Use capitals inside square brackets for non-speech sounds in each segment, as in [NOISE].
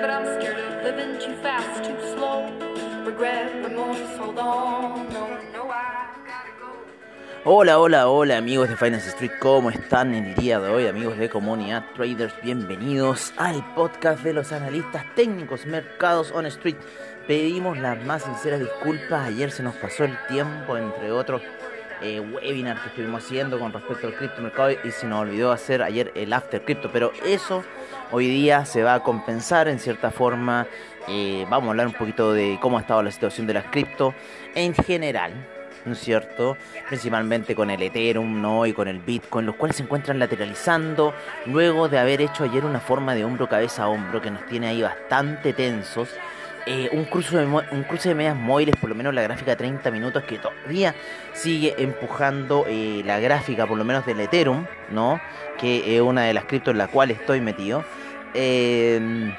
But I'm scared of living too fast, too slow. Regret, remorse, hold on. No, no, I gotta go. Hola, hola, hola amigos de Finance Street, ¿cómo están el día de hoy? Amigos de Comunidad Traders, bienvenidos al podcast de los analistas técnicos Mercados on Street. Pedimos las más sinceras disculpas, ayer se nos pasó el tiempo, entre otros eh, webinars que estuvimos haciendo con respecto al criptomercado y se nos olvidó hacer ayer el After Crypto, pero eso hoy día se va a compensar en cierta forma. Eh, vamos a hablar un poquito de cómo ha estado la situación de las cripto en general. ¿no es cierto? Principalmente con el Ethereum, ¿no? Y con el Bitcoin, los cuales se encuentran lateralizando luego de haber hecho ayer una forma de hombro cabeza hombro que nos tiene ahí bastante tensos. Eh, un, cruce de, un cruce de medias móviles, por lo menos la gráfica de 30 minutos, que todavía sigue empujando eh, la gráfica, por lo menos del Ethereum, ¿no? Que es una de las criptos en la cual estoy metido. Eh,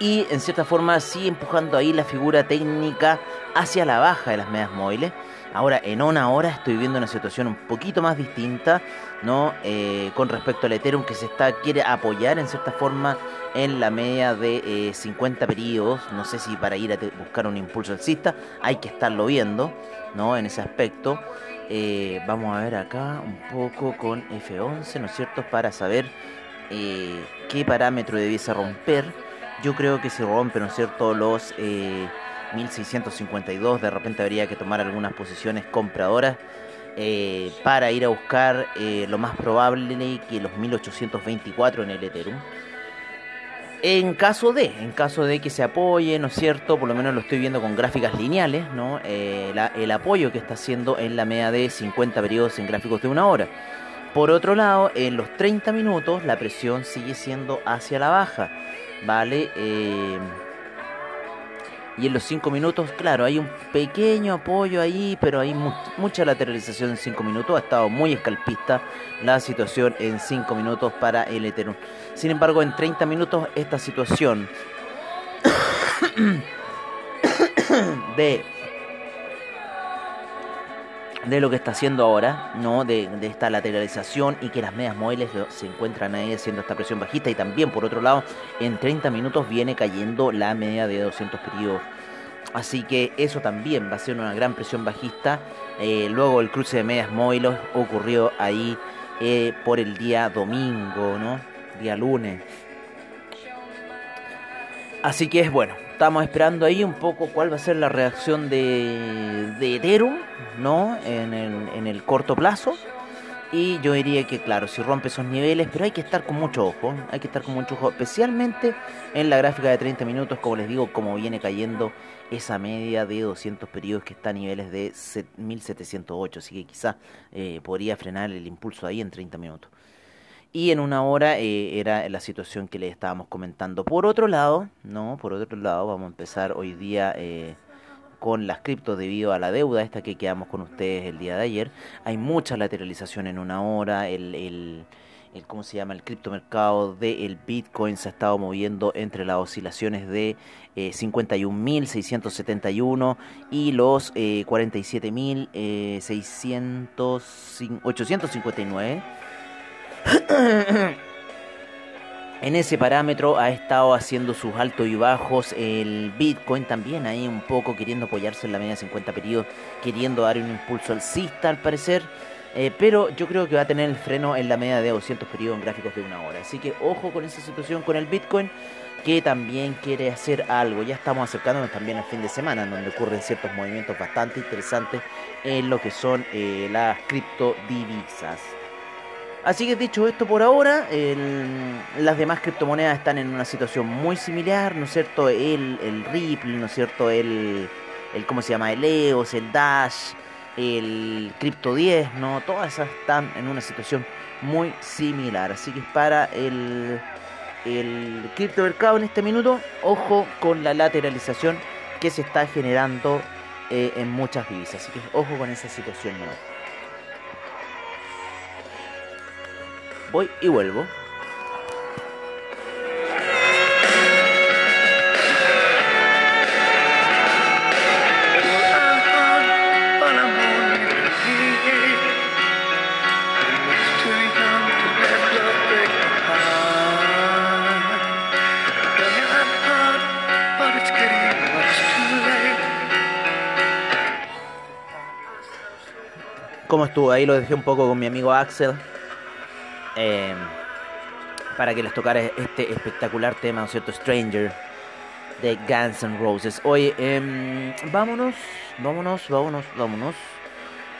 y en cierta forma sigue empujando ahí la figura técnica hacia la baja de las medias móviles. Ahora, en una hora estoy viendo una situación un poquito más distinta, ¿no? Eh, con respecto al Ethereum que se está quiere apoyar en cierta forma en la media de eh, 50 periodos. No sé si para ir a buscar un impulso alcista hay que estarlo viendo, ¿no? En ese aspecto. Eh, vamos a ver acá un poco con F11, ¿no es cierto? Para saber eh, qué parámetro debiese romper. Yo creo que si rompe, ¿no es cierto?, los eh, 1652, de repente habría que tomar algunas posiciones compradoras eh, para ir a buscar eh, lo más probable que los 1824 en el Ethereum. En caso de, en caso de que se apoye, ¿no es cierto? Por lo menos lo estoy viendo con gráficas lineales, ¿no? Eh, la- el apoyo que está haciendo en la media de 50 periodos en gráficos de una hora. Por otro lado, en los 30 minutos la presión sigue siendo hacia la baja, ¿vale? Eh, y en los 5 minutos, claro, hay un pequeño apoyo ahí, pero hay mu- mucha lateralización en 5 minutos. Ha estado muy escalpista la situación en 5 minutos para el Ethereum. Sin embargo, en 30 minutos esta situación [COUGHS] de de lo que está haciendo ahora, ¿no? De, esta lateralización y que las medias móviles se encuentran ahí haciendo esta presión bajista y también por otro lado en 30 minutos viene cayendo la media de 200 periodos. Así que eso también va a ser una gran presión bajista. Eh, luego el cruce de medias móviles ocurrió ahí eh, por el día domingo, ¿no? Día lunes. Así que es bueno, estamos esperando ahí un poco cuál va a ser la reacción de, de Ethereum, ¿no? En el, en el corto plazo. Y yo diría que, claro, si rompe esos niveles, pero hay que estar con mucho ojo, hay que estar con mucho ojo, especialmente en la gráfica de 30 minutos, como les digo, como viene cayendo esa media de 200 periodos que está a niveles de set- 1708, así que quizá eh, podría frenar el impulso ahí en 30 minutos. Y en una hora eh, era la situación que les estábamos comentando. Por otro lado, no, por otro lado, vamos a empezar hoy día eh, con las criptos debido a la deuda esta que quedamos con ustedes el día de ayer. Hay mucha lateralización en una hora. El, el, ¿cómo se llama? El criptomercado del Bitcoin se ha estado moviendo entre las oscilaciones de eh, 51.671 y los eh, 47.859. [COUGHS] En ese parámetro ha estado haciendo sus altos y bajos el Bitcoin también ahí un poco queriendo apoyarse en la media de 50 periodos, queriendo dar un impulso alcista al parecer. Eh, pero yo creo que va a tener el freno en la media de 200 periodos en gráficos de una hora. Así que ojo con esa situación con el Bitcoin, que también quiere hacer algo. Ya estamos acercándonos también al fin de semana, donde ocurren ciertos movimientos bastante interesantes en lo que son eh, las criptodivisas. Así que dicho esto por ahora, las demás criptomonedas están en una situación muy similar, ¿no es cierto? El, Ripple, ¿no es cierto? El, el, ¿cómo se llama? El EOS, el Dash, el Crypto 10, ¿no? Todas esas están en una situación muy similar. Así que para el, el criptomercado en este minuto, ojo con la lateralización que se está generando eh, en muchas divisas. Así que ojo con esa situación Voy y vuelvo. cómo estuvo. Ahí lo dejé un poco con mi amigo Axel. Eh, para que les tocara este espectacular tema, ¿no es cierto? Stranger de Guns N' Roses. Oye, em, vámonos, vámonos, vámonos, vámonos.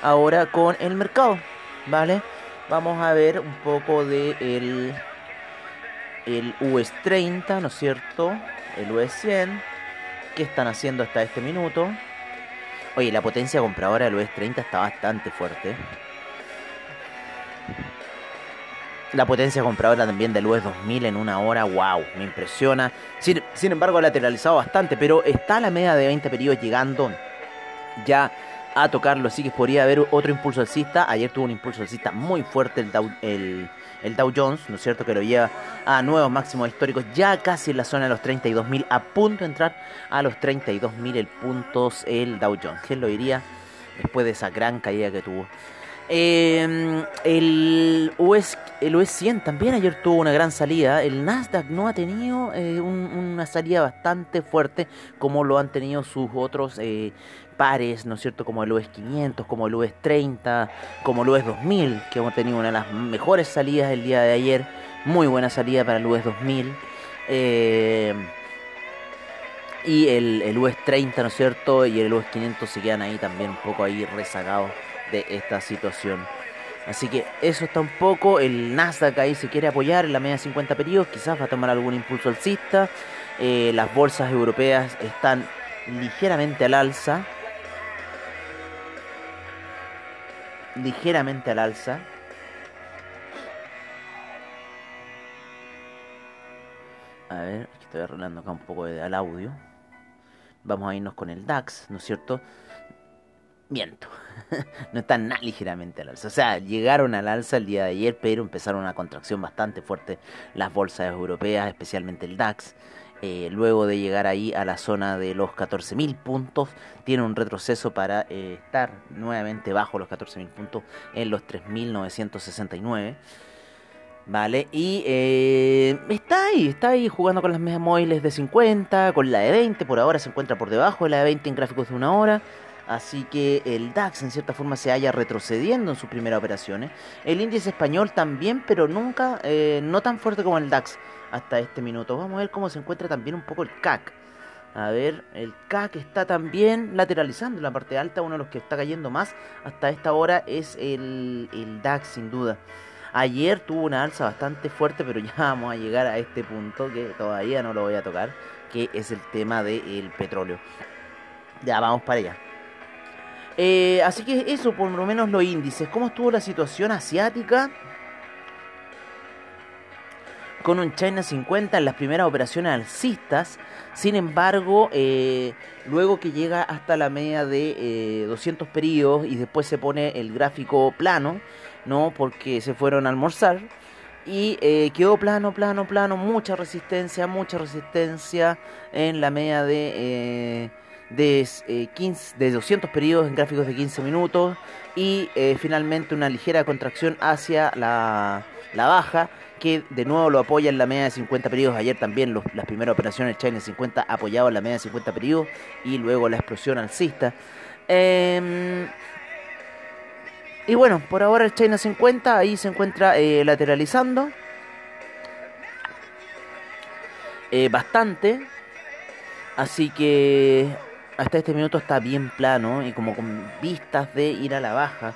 Ahora con el mercado, ¿vale? Vamos a ver un poco de el, el US 30, ¿no es cierto? El US 100. ¿Qué están haciendo hasta este minuto? Oye, la potencia compradora del US 30 está bastante fuerte. La potencia compradora también del US 2000 en una hora, wow, me impresiona. Sin, embargo, ha lateralizado bastante, pero está la media de 20 periodos llegando ya a tocarlo, así que podría haber otro impulso alcista. Ayer tuvo un impulso alcista muy fuerte el, el, el Dow Jones, ¿no es cierto? Que lo lleva a nuevos máximos históricos, ya casi en la zona de los 32.000, a punto de entrar a los 32.000 puntos el Dow Jones. ¿Quién lo diría después de esa gran caída que tuvo? Em, el, US, el US 100 también ayer tuvo una gran salida. El Nasdaq no ha tenido eh, una salida bastante fuerte como lo han tenido sus otros eh, pares, ¿no es cierto? Como el US 500, como el US 30, como el US 2000, que hemos tenido una de las mejores salidas el día de ayer. Muy buena salida para el US 2000. Eh, y el, el US 30, ¿no es cierto? Y el US 500 se quedan ahí también un poco ahí rezagados de esta situación. Así que eso está un poco. El Nasdaq ahí se quiere apoyar en la media 50 periodos. Quizás va a tomar algún impulso alcista. Eh, las bolsas europeas están ligeramente al alza. ligeramente al alza. A ver, estoy arreglando acá un poco al audio. Vamos a irnos con el DAX, ¿no es cierto? Miento, [LAUGHS] no están nada ligeramente al alza. O sea, llegaron al alza el día de ayer, pero empezaron una contracción bastante fuerte las bolsas europeas, especialmente el DAX. Eh, luego de llegar ahí a la zona de los 14.000 puntos, tiene un retroceso para eh, estar nuevamente bajo los 14.000 puntos en los 3.969. Vale, y eh, está ahí, está ahí jugando con las medias móviles de 50, con la de 20, por ahora se encuentra por debajo de la de 20 en gráficos de una hora. Así que el DAX en cierta forma se haya retrocediendo en sus primeras operaciones. El índice español también, pero nunca, no tan fuerte como el DAX hasta este minuto. Vamos a ver cómo se encuentra también un poco el CAC. A ver, el CAC está también lateralizando en la parte alta. Uno de los que está cayendo más hasta esta hora es el, DAX, sin duda. Ayer tuvo una alza bastante fuerte, pero ya vamos a llegar a este punto que todavía no lo voy a tocar, que es el tema del petróleo. Ya vamos para allá. Eh, así que eso, por lo menos los índices. ¿Cómo estuvo la situación asiática? con un China 50 en las primeras operaciones alcistas. Sin embargo, eh, luego que llega hasta la media de 200 eh, periodos y después se pone el gráfico plano, ¿no? Porque se fueron a almorzar. Y eh, quedó plano, plano, plano, mucha resistencia, mucha resistencia en la media de, de, 15, de 200 periodos en gráficos de 15 minutos. Y finalmente una ligera contracción hacia la, la baja que de nuevo lo apoya en la media de 50 periodos. Ayer también las primeras operaciones China 50 apoyado en la media de 50 periodos y luego la explosión alcista. Em, y bueno, por ahora el China 50 ahí se encuentra eh, lateralizando. eh, bastante. Así que hasta este minuto está bien plano y como con vistas de ir a la baja.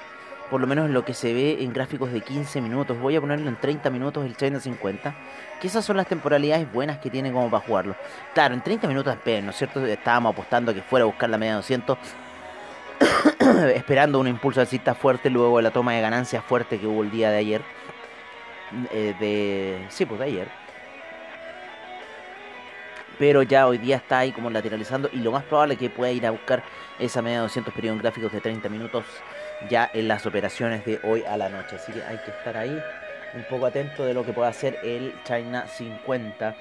Por lo menos lo que se ve en gráficos de 15 minutos. Voy a ponerlo en 30 minutos el China 50. Que esas son las temporalidades buenas que tiene como para jugarlo. Claro, en 30 minutos ¿no es cierto? Estábamos apostando a que fuera a buscar la media 200. [COUGHS] esperando un impulso alcista fuerte luego de la toma de ganancias fuerte que hubo el día de ayer. Eh, de... Sí, pues de ayer. Pero ya hoy día está ahí como lateralizando y lo más probable es que pueda ir a buscar esa media 200 periodos gráficos de 30 minutos ya en las operaciones de hoy a la noche. Así que hay que estar ahí un poco atento de lo que pueda hacer el China 50.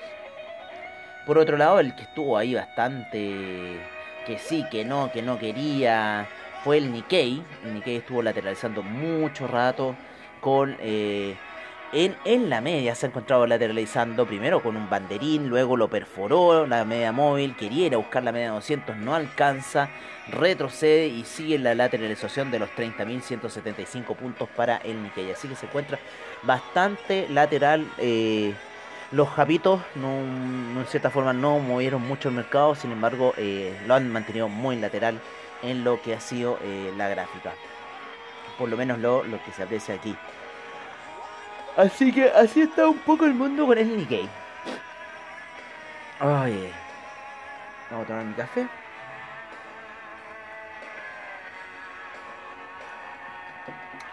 Por otro lado, el que estuvo ahí bastante que sí, que no, que no quería, fue el Nikkei. El Nikkei estuvo lateralizando mucho rato con... Eh, en, la media se ha encontrado lateralizando primero con un banderín, luego lo perforó la media móvil, quería ir a buscar la media 200, no alcanza, retrocede y sigue la lateralización de los 30.175 puntos para el Nikkei. Así que se encuentra bastante lateral. Eh, los japitos no, en cierta forma no movieron mucho el mercado, sin embargo eh, lo han mantenido muy lateral en lo que ha sido eh, la gráfica. Por lo menos lo, lo que se aprecia aquí. Así que así está un poco el mundo con el Nikkei. Ay, vamos a tomar mi café.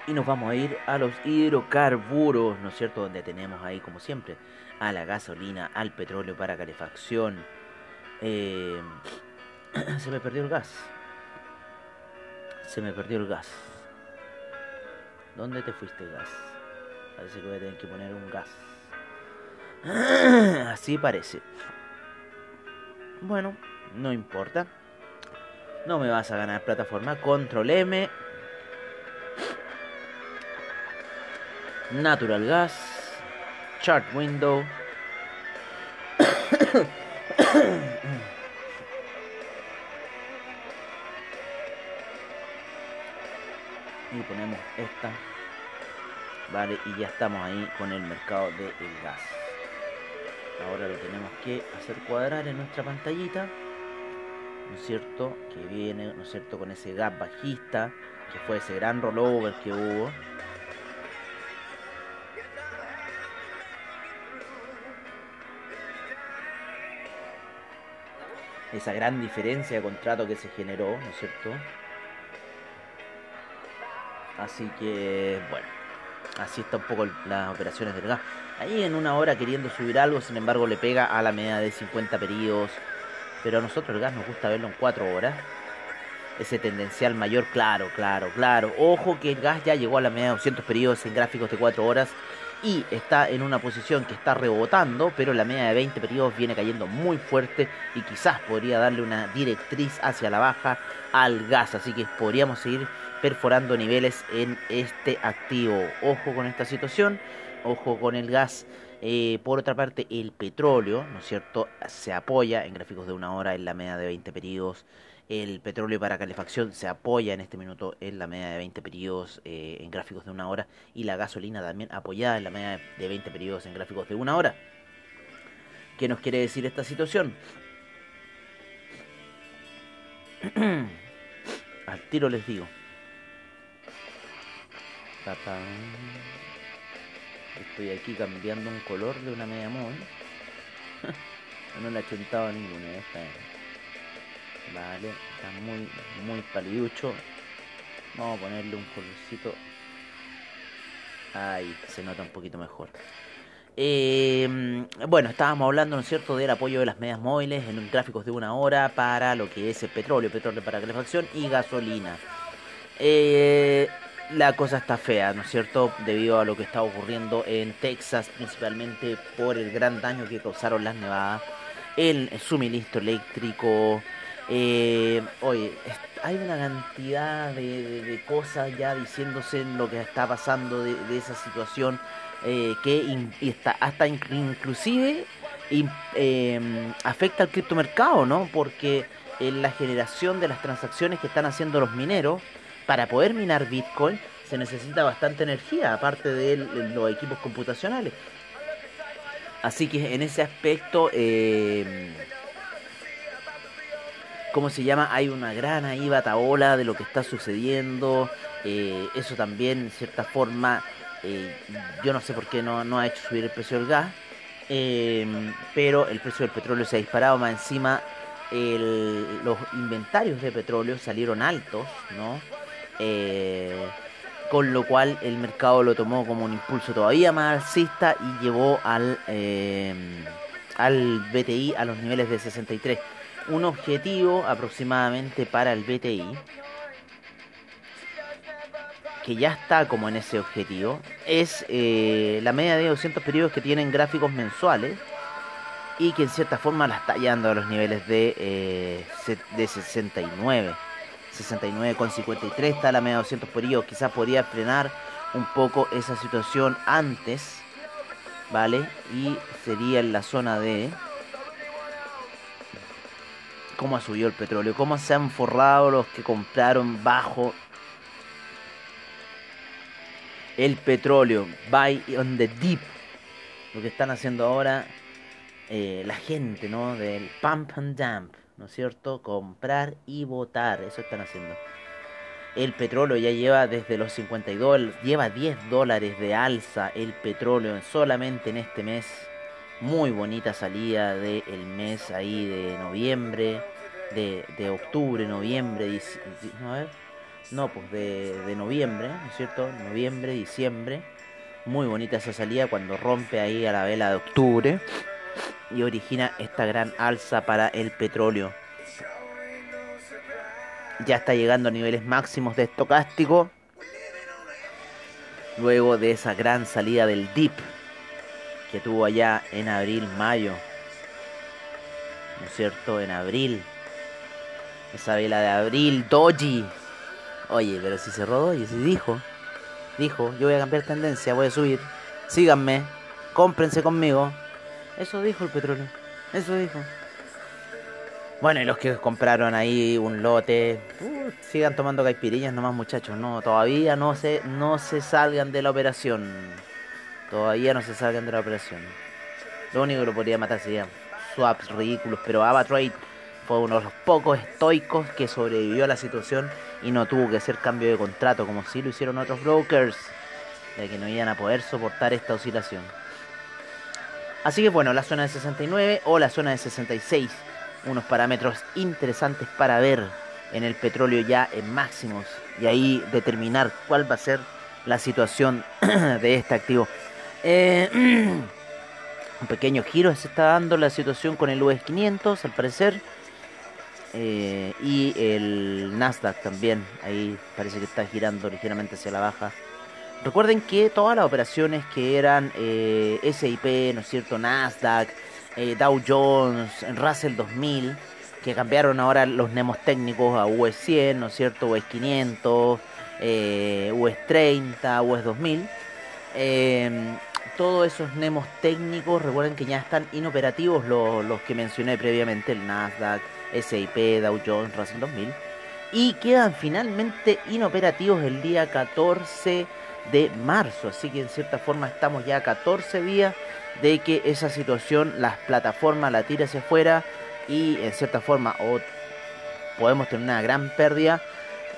Y nos vamos a ir a los hidrocarburos, ¿no es cierto? Donde tenemos ahí, como siempre, a la gasolina, al petróleo para calefacción. Eh, [CLEARS THROAT] se me perdió el gas. Se me perdió el gas. ¿Dónde te fuiste, gas? Parece que voy a tener que poner un gas. [CLEARS THROAT] Así parece. Bueno, no importa. No me vas a ganar plataforma. Control M. Natural Gas. Chart Window. [COUGHS] y ponemos esta vale y ya estamos ahí con el mercado del gas ahora lo tenemos que hacer cuadrar en nuestra pantallita ¿no es cierto? que viene ¿no es cierto? con ese gas bajista que fue ese gran rollover que hubo esa gran diferencia de contrato que se generó, ¿no es cierto? Así que, bueno, así está un poco las operaciones del gas. Ahí en una hora queriendo subir algo, sin embargo le pega a la media de 50 periodos. Pero a nosotros el gas nos gusta verlo en 4 horas. Ese tendencial mayor, claro, claro, claro. Ojo que el gas ya llegó a la media de 200 periodos en gráficos de 4 horas y está en una posición que está rebotando, pero la media de 20 periodos viene cayendo muy fuerte y quizás podría darle una directriz hacia la baja al gas, así que podríamos seguir perforando niveles en este activo. Ojo con esta situación, ojo con el gas. Eh, por otra parte, el petróleo, ¿no es cierto?, se apoya en gráficos de una hora en la media de 20 periodos el petróleo para calefacción se apoya en este minuto en la media de 20 periodos eh, en gráficos de una hora y la gasolina también apoyada en la media de 20 periodos en gráficos de una hora. ¿Qué nos quiere decir esta situación? [CLEARS THROAT] Al tiro les digo. Estoy aquí cambiando un color de una media móvil. [LAUGHS] no le he chentado ninguna esta. Vale, está muy, muy paliducho. Vamos a ponerle un colorcito. Ahí se nota un poquito mejor. Eh, bueno, estábamos hablando, ¿no es cierto?, del apoyo de las medias móviles en gráficos de una hora para lo que es el petróleo, petróleo para calefacción y gasolina. Eh, la cosa está fea, ¿no es cierto?, debido a lo que está ocurriendo en Texas, principalmente por el gran daño que causaron las nevadas, el suministro eléctrico, eh, oye, hay una cantidad de, cosas ya diciéndose en lo que está pasando de, esa situación eh, que está, hasta inclusive em, afecta al criptomercado, ¿no? Porque en la generación de las transacciones que están haciendo los mineros para poder minar Bitcoin se necesita bastante energía, aparte de los equipos computacionales. Así que en ese aspecto, eh, ¿cómo se llama? Hay una gran ahí bataola de lo que está sucediendo. Eh, eso también, en cierta forma, eh, yo no sé por qué no, no ha hecho subir el precio del gas. eh, pero el precio del petróleo se ha disparado más encima. los inventarios de petróleo salieron altos, ¿no? Eh, con lo cual el mercado lo tomó como un impulso todavía más alcista y llevó al, eh, al BTI a los niveles de 63. Un objetivo aproximadamente para el BTI, que ya está como en ese objetivo, es eh, la media de 200 periodos que tienen gráficos mensuales y que en cierta forma la está llevando a los niveles de, eh, de 69. 69,53 está la media de 200 periodos. Quizás podría frenar un poco esa situación antes, ¿vale? Y sería en la zona de cómo ha subido el petróleo, cómo se han forrado los que compraron bajo el petróleo, buy on the deep, lo que están haciendo ahora eh, la gente, ¿no? Del pump and dump, ¿no es cierto? Comprar y votar, eso están haciendo. El petróleo ya lleva desde los 52, lleva 10 dólares de alza el petróleo en- solamente en este mes. Muy bonita salida del mes ahí de noviembre, de, de octubre, noviembre, dic- di- no, pues de, de noviembre, ¿no es cierto? Noviembre, diciembre. Muy bonita esa salida cuando rompe ahí a la vela de octubre y origina esta gran alza para el petróleo. Ya está llegando a niveles máximos de estocástico. Luego de esa gran salida del dip que tuvo allá en abril, mayo. ¿No es cierto? En abril. Esa vela de abril, Doji. Oye, pero si cerró Doji, si dijo. Dijo, yo voy a cambiar tendencia, voy a subir. Síganme, cómprense conmigo. Eso dijo el petróleo. Eso dijo. Bueno, y los que compraron ahí un lote, uh, sigan tomando caipirillas nomás muchachos. No, todavía no se, no se salgan de la operación. Todavía no se salgan de la operación. Lo único que lo podría matar serían swaps ridículos, pero AvaTrade fue uno de los pocos estoicos que sobrevivió a la situación y no tuvo que hacer cambio de contrato como si lo hicieron otros brokers, de que no iban a poder soportar esta oscilación. Así que bueno, la zona de 69 o la zona de 66, unos parámetros interesantes para ver en el petróleo ya en máximos y ahí determinar cuál va a ser la situación [CLEARS THROAT] de este activo. Eh, [CLEARS THROAT] un pequeño giro se está dando la situación con el US 500 al parecer. Eh, y el Nasdaq también, ahí parece que está girando ligeramente hacia la baja. Recuerden que todas las operaciones que eran eh, SIP, ¿no es cierto? Nasdaq, eh, Dow Jones, Russell 2000, que cambiaron ahora los nemos técnicos a US 100, ¿no es cierto? US 500, eh, US 30, US 2000. Eh, todos esos nemos técnicos, recuerden que ya están inoperativos los, los que mencioné previamente, el Nasdaq, SIP, Dow Jones, Russell 2000. Y quedan finalmente inoperativos el día 14 de marzo. Así que en cierta forma estamos ya a 14 días de que esa situación, las plataformas la tira hacia afuera y en cierta forma o podemos tener una gran pérdida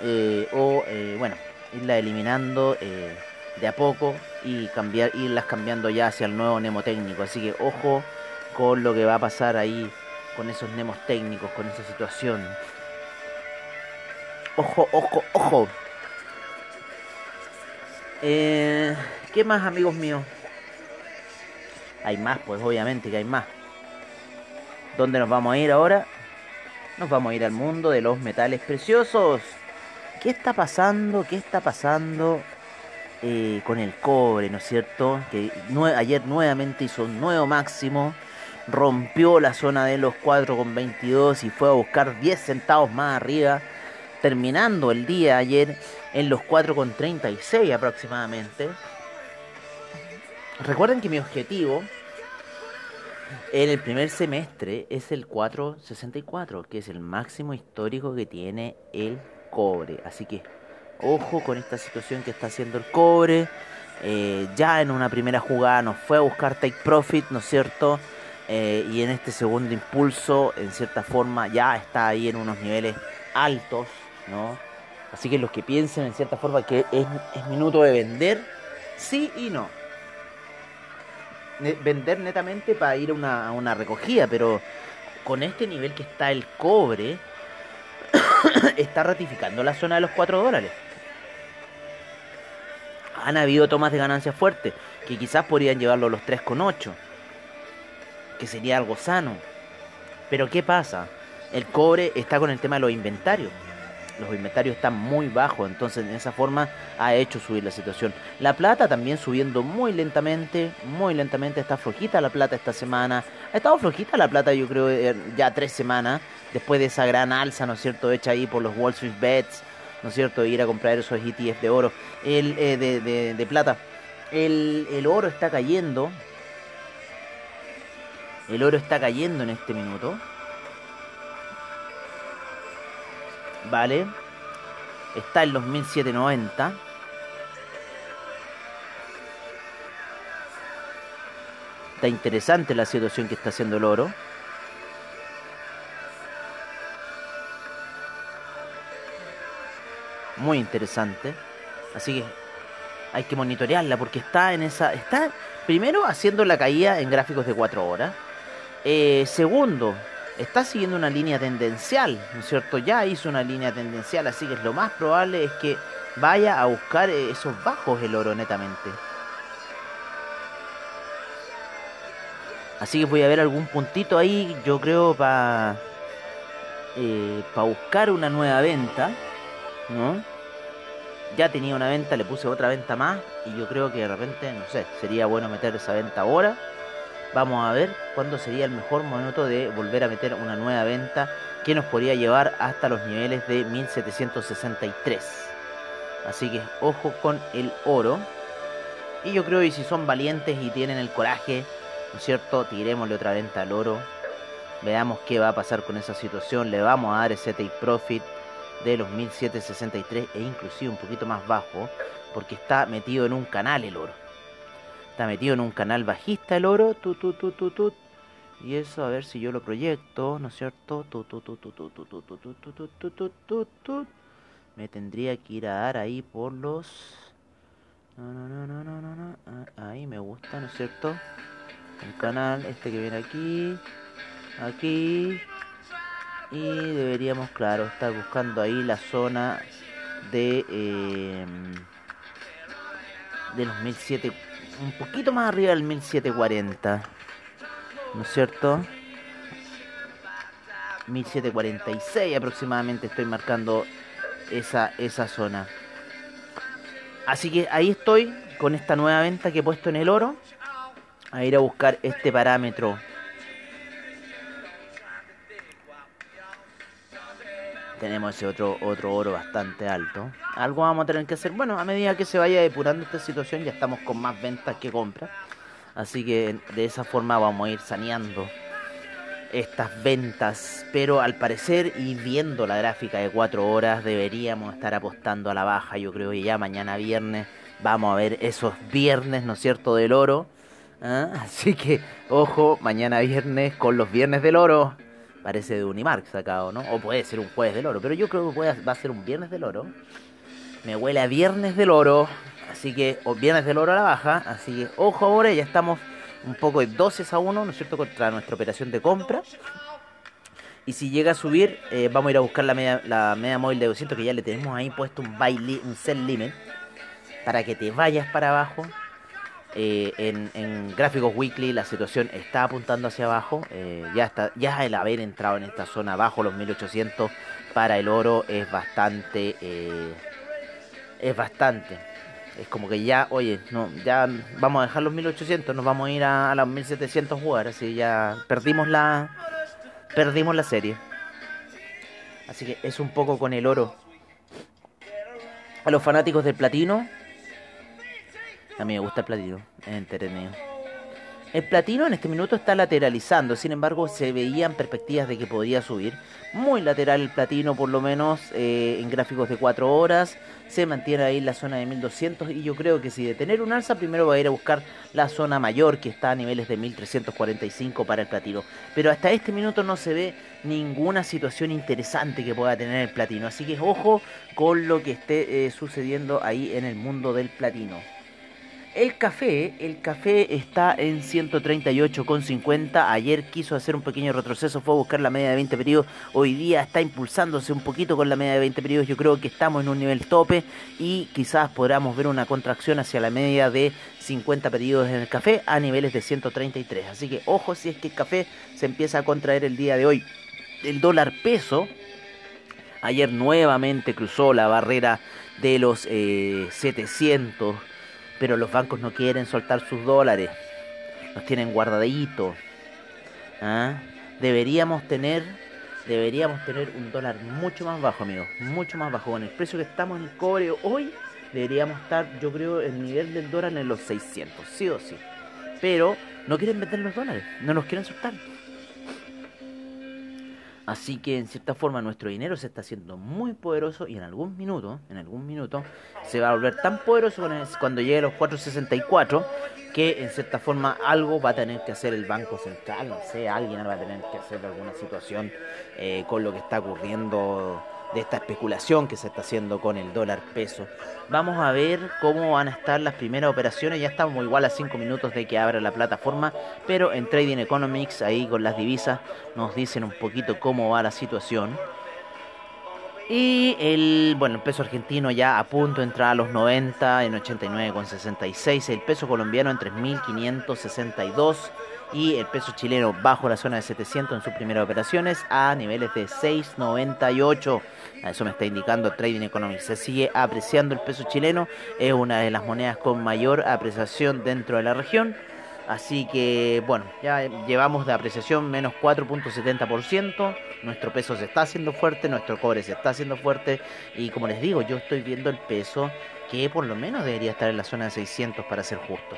eh, o eh, bueno, irla eliminando eh, de a poco y cambiar, irlas cambiando ya hacia el nuevo Nemo técnico. Así que ojo con lo que va a pasar ahí con esos Nemos técnicos, con esa situación. Ojo, ojo, ojo. Eh, ¿Qué más, amigos míos? Hay más, pues obviamente que hay más. ¿Dónde nos vamos a ir ahora? Nos vamos a ir al mundo de los metales preciosos. ¿Qué está pasando? ¿Qué está pasando eh, con el cobre, no es cierto? Que ayer nuevamente hizo un nuevo máximo. Rompió la zona de los 4,22 y fue a buscar 10 centavos más arriba. Terminando el día ayer en los 4,36 aproximadamente. Recuerden que mi objetivo en el primer semestre es el 464, que es el máximo histórico que tiene el cobre. Así que ojo con esta situación que está haciendo el cobre. eh, ya en una primera jugada nos fue a buscar take profit, ¿no es cierto? Eh, y en este segundo impulso, en cierta forma, ya está ahí en unos niveles altos, ¿no? Así que los que piensen en cierta forma que es, minuto de vender, sí y no. Vender netamente para ir a una, una recogida, pero con este nivel que está el cobre, [COUGHS] está ratificando la zona de los 4 dólares. Han habido tomas de ganancias fuertes, que quizás podrían llevarlo a los 3,8, que sería algo sano. Pero ¿qué pasa? El cobre está con el tema de los inventarios. Los inventarios están muy bajos, entonces en esa forma ha hecho subir la situación. La plata también subiendo muy lentamente, muy lentamente. Está flojita la plata esta semana. Ha estado flojita la plata, yo creo, eh, ya tres semanas, después de esa gran alza, ¿no es cierto?, hecha ahí por los Wall Street Bets, ¿no es cierto?, ir a comprar esos ETF de oro, el, eh, de, de- de plata. El oro está cayendo. El oro está cayendo en este minuto. Vale. Está en los 1790. Está interesante la situación que está haciendo el oro. Muy interesante. Así que hay que monitorearla porque está en esa. Está primero haciendo la caída en gráficos de 4 horas. Eh, segundo, está siguiendo una línea tendencial, ¿no es cierto? Ya hizo una línea tendencial, así que lo más probable es que vaya a buscar eh, esos bajos el oro netamente. Así que voy a ver algún puntito ahí, yo creo, para para buscar una nueva venta, ¿no? Ya tenía una venta, le puse otra venta más y yo creo que de repente, no sé, sería bueno meter esa venta ahora. Vamos a ver cuándo sería el mejor momento de volver a meter una nueva venta que nos podría llevar hasta los niveles de 1763. Así que ojo con el oro. Y yo creo que si son valientes y tienen el coraje, ¿no es cierto? Tirémosle otra venta al oro. Veamos qué va a pasar con esa situación. Le vamos a dar ese take profit de los 1763 e inclusive un poquito más bajo porque está metido en un canal el oro. Está metido en un canal bajista el oro. Y eso, a ver si yo lo proyecto, ¿no es cierto? Me tendría que ir a dar ahí por los... No, no, no, no, no, no, no. Ah, Ahí me gusta, ¿no es cierto? El canal, este que viene aquí. Aquí. Y deberíamos, claro, estar buscando ahí la zona de... eh, de los 1700 un poquito más arriba del 1740 ¿no es cierto? 1746 aproximadamente estoy marcando esa, esa zona. Así que ahí estoy con esta nueva venta que he puesto en el oro. A ir a buscar este parámetro tenemos ese otro otro oro bastante alto. Algo vamos a tener que hacer. Bueno, a medida que se vaya depurando esta situación, ya estamos con más ventas que compras. Así que de esa forma vamos a ir saneando estas ventas. Pero al parecer, y viendo la gráfica de 4 horas, deberíamos estar apostando a la baja. Yo creo que ya mañana viernes vamos a ver esos viernes, ¿no es cierto?, del oro. ¿Ah? [LAUGHS] Así que, ojo, mañana viernes con los viernes del oro. Parece de Unimark sacado, ¿no? O puede ser un jueves del oro, pero yo creo que va a ser un viernes del oro. Me huele a viernes del oro, así que, o viernes del oro a la baja, así que, ojo ahora, ya estamos un poco de 12 a 1, ¿no es cierto?, contra nuestra operación de compra. Y si llega a subir, eh, vamos a ir a buscar la media, la media móvil de 200, que ya le tenemos ahí puesto un, buy un sell limit, para que te vayas para abajo. Eh, en, gráficos weekly la situación está apuntando hacia abajo. eh, ya está, ya el haber entrado en esta zona bajo los 1800 para el oro es bastante, eh, es bastante. Es como que ya, oye, no, ya vamos a dejar los 1800, nos vamos a ir a, a los 1700 jugar, así ya perdimos la, perdimos la serie. Así que es un poco con el oro. A los fanáticos del platino, a mí me gusta el platino, es entretenido. El platino en este minuto está lateralizando, sin embargo se veían perspectivas de que podía subir. Muy lateral el platino, por lo menos eh, en gráficos de 4 horas. Se mantiene ahí en la zona de 1200 y yo creo que si de tener un alza, primero va a ir a buscar la zona mayor que está a niveles de 1345 para el platino. Pero hasta este minuto no se ve ninguna situación interesante que pueda tener el platino. Así que ojo con lo que esté eh, sucediendo ahí en el mundo del platino. El café, el café está en 138,50. Ayer quiso hacer un pequeño retroceso, fue a buscar la media de 20 periodos. Hoy día está impulsándose un poquito con la media de 20 periodos. Yo creo que estamos en un nivel tope y quizás podamos ver una contracción hacia la media de 50 periodos en el café a niveles de 133. Así que ojo si es que el café se empieza a contraer el día de hoy. El dólar peso ayer nuevamente cruzó la barrera de los 700 eh, pero los bancos no quieren soltar sus dólares, los tienen guardaditos. ¿ah? Deberíamos tener, deberíamos tener un dólar mucho más bajo, amigos, mucho más bajo. Con el precio que estamos en el cobre hoy, deberíamos estar, yo creo, el nivel del dólar en los 600, sí o sí. Pero no quieren vender los dólares, no los quieren soltar. Así que en cierta forma nuestro dinero se está haciendo muy poderoso y en algún minuto, en algún minuto, se va a volver tan poderoso cuando llegue a los 464 que en cierta forma algo va a tener que hacer el Banco Central, no sé, alguien va a tener que hacer alguna situación eh, con lo que está ocurriendo de esta especulación que se está haciendo con el dólar peso. Vamos a ver cómo van a estar las primeras operaciones. Ya estamos igual a 5 minutos de que abra la plataforma, pero en Trading Economics, ahí con las divisas, nos dicen un poquito cómo va la situación. Y el, bueno, el peso argentino ya a punto de entrar a los 90 en 89,66. El peso colombiano en 3.562 y el peso chileno bajo la zona de 700 en sus primeras operaciones a niveles de 6.98. Eso me está indicando Trading Economics. Se sigue apreciando el peso chileno, es una de las monedas con mayor apreciación dentro de la región. Así que, bueno, ya llevamos de apreciación menos 4.70%. Nuestro peso se está haciendo fuerte, nuestro cobre se está haciendo fuerte. Y como les digo, yo estoy viendo el peso que por lo menos debería estar en la zona de 600 para ser justo.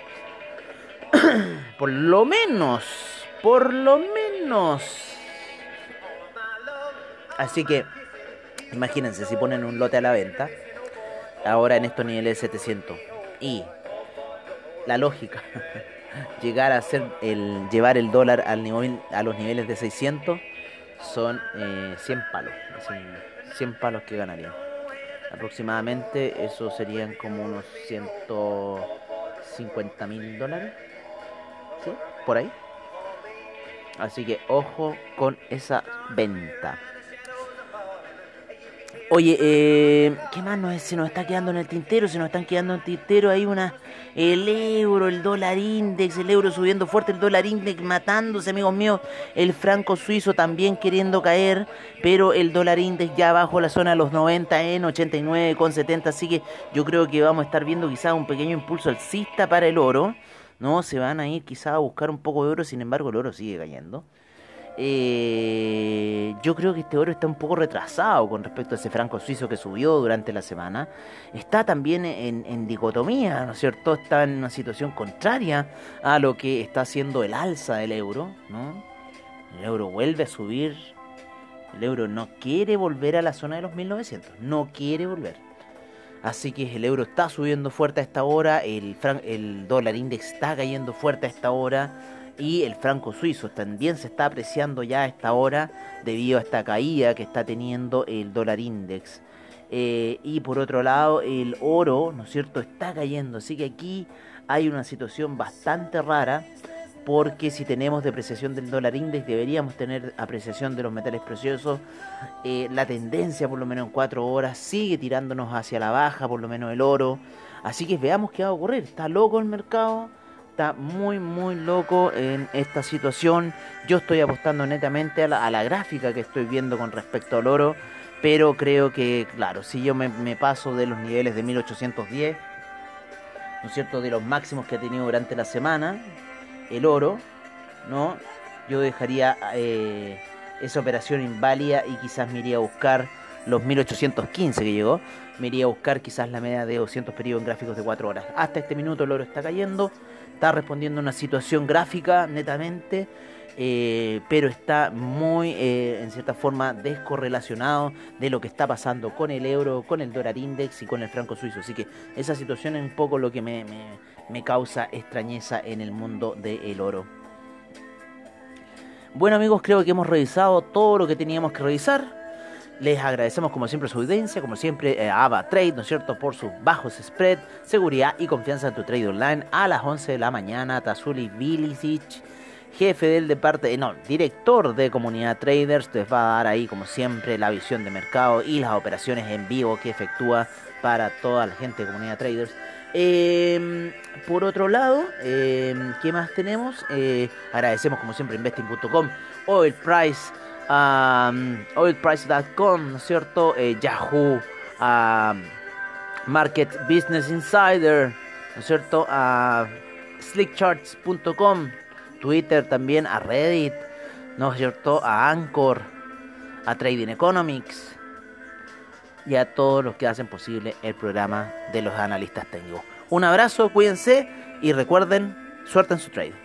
[CLEARS THROAT] por lo menos, por lo menos. Así que, imagínense si ponen un lote a la venta, ahora en estos niveles de 700, y la lógica, [LAUGHS] llegar a hacer el, llevar el dólar al nivel, a los niveles de 600, son 100 eh, palos, 100 palos que ganarían. Aproximadamente eso serían como unos 150 mil dólares. Por ahí. Así que ojo con esa venta. Oye, eh, ¿qué más nos, se nos está quedando en el tintero? Se nos están quedando en el tintero ahí una... El euro, el dólar index, el euro subiendo fuerte, el dólar index matándose, amigos míos. El franco suizo también queriendo caer, pero el dólar index ya bajo la zona de los 90 en 89,70. Así que yo creo que vamos a estar viendo quizás un pequeño impulso alcista para el oro. No, se van a ir quizás a buscar un poco de oro, sin embargo el oro sigue cayendo. Eh, yo creo que este oro está un poco retrasado con respecto a ese franco suizo que subió durante la semana. Está también en, dicotomía, ¿no es cierto? Está en una situación contraria a lo que está haciendo el alza del euro, ¿no? El euro vuelve a subir. El euro no quiere volver a la zona de los 1900. No quiere volver. Así que el euro está subiendo fuerte a esta hora, el, dólar index está cayendo fuerte a esta hora y el franco suizo también se está apreciando ya a esta hora debido a esta caída que está teniendo el dólar index. Eh, y por otro lado, el oro, ¿no es cierto?, está cayendo. Así que aquí hay una situación bastante rara porque si tenemos depreciación del dólar index deberíamos tener apreciación de los metales preciosos. Eh, la tendencia, por lo menos en cuatro horas, sigue tirándonos hacia la baja, por lo menos el oro. Así que veamos qué va a ocurrir. Está loco el mercado, está muy, muy loco en esta situación. Yo estoy apostando netamente a la, gráfica que estoy viendo con respecto al oro, pero creo que, claro, si yo me, me paso de los niveles de 1810, ¿no es cierto?, de los máximos que ha tenido durante la semana, el oro, ¿no? Yo dejaría eh, esa operación inválida y quizás me iría a buscar los 1815 que llegó. Me iría a buscar quizás la media de 200 periodos en gráficos de 4 horas. Hasta este minuto el oro está cayendo. está respondiendo a una situación gráfica netamente, eh, pero está muy, eh, en cierta forma, descorrelacionado de lo que está pasando con el euro, con el dólar index y con el franco suizo. Así que esa situación es un poco lo que me, me, causa extrañeza en el mundo del oro. Bueno amigos, creo que hemos revisado todo lo que teníamos que revisar. Les agradecemos como siempre su audiencia, como siempre eh, Ava Trade, ¿no es cierto?, por sus bajos spread, seguridad y confianza en tu trade online a las 11 de la mañana. Tazuli Bilicic, jefe del departamento, no, director de comunidad traders, les va a dar ahí como siempre la visión de mercado y las operaciones en vivo que efectúa para toda la gente de comunidad traders. Eh, por otro lado, eh, ¿qué más tenemos? Eh, agradecemos como siempre investing.com, Oil Price, um, oilprice.com, ¿no es cierto? Eh, Yahoo, Market Business Insider, ¿no es cierto? A slickcharts.com, Twitter también, a Reddit, ¿no es cierto? A Anchor, a Trading Economics y a todos los que hacen posible el programa de los analistas técnicos. Un abrazo, cuídense y recuerden, suerte en su trade.